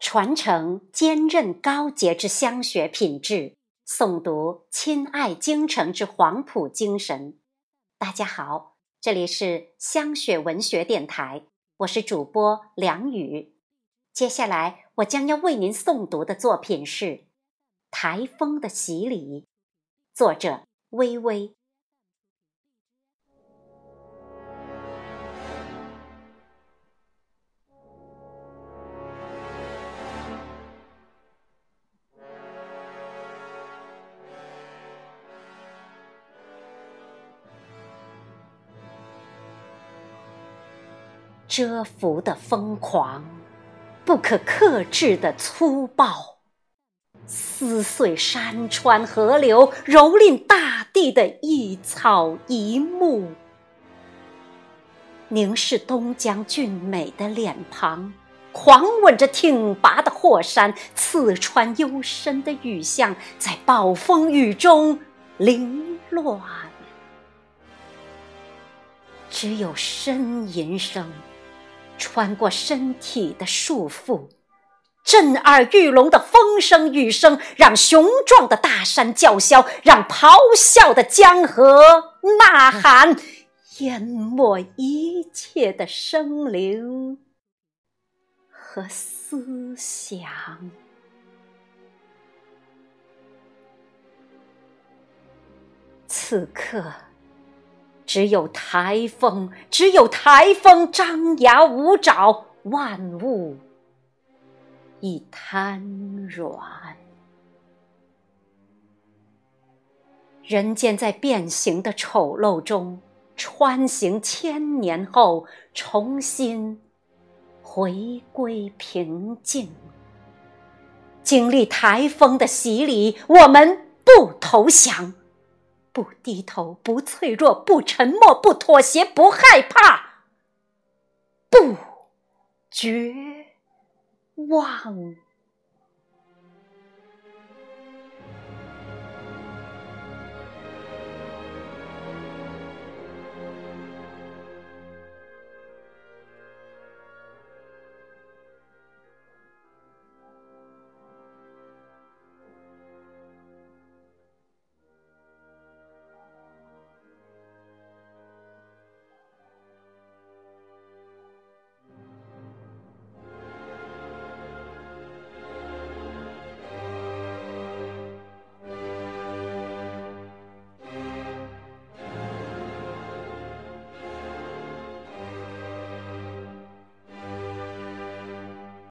传承坚韧高洁之香学品质，诵读亲爱京城之黄埔精神。大家好，这里是香雪文学电台，我是主播梁宇。接下来我将要为您诵读的作品是《台风的洗礼》，作者微微。蛰伏的疯狂，不可克制的粗暴，撕碎山川河流，蹂躏大地的一草一木，凝视东江俊美的脸庞，狂吻着挺拔的霍山，刺穿幽深的雨巷，在暴风雨中凌乱，只有呻吟声。穿过身体的束缚，震耳欲聋的风声雨声，让雄壮的大山叫嚣，让咆哮的江河呐喊，淹没一切的生灵和思想。此刻。只有台风，只有台风张牙舞爪，万物已瘫软。人间在变形的丑陋中穿行千年后，重新回归平静。经历台风的洗礼，我们不投降。不低头，不脆弱，不沉默，不妥协，不害怕，不绝望。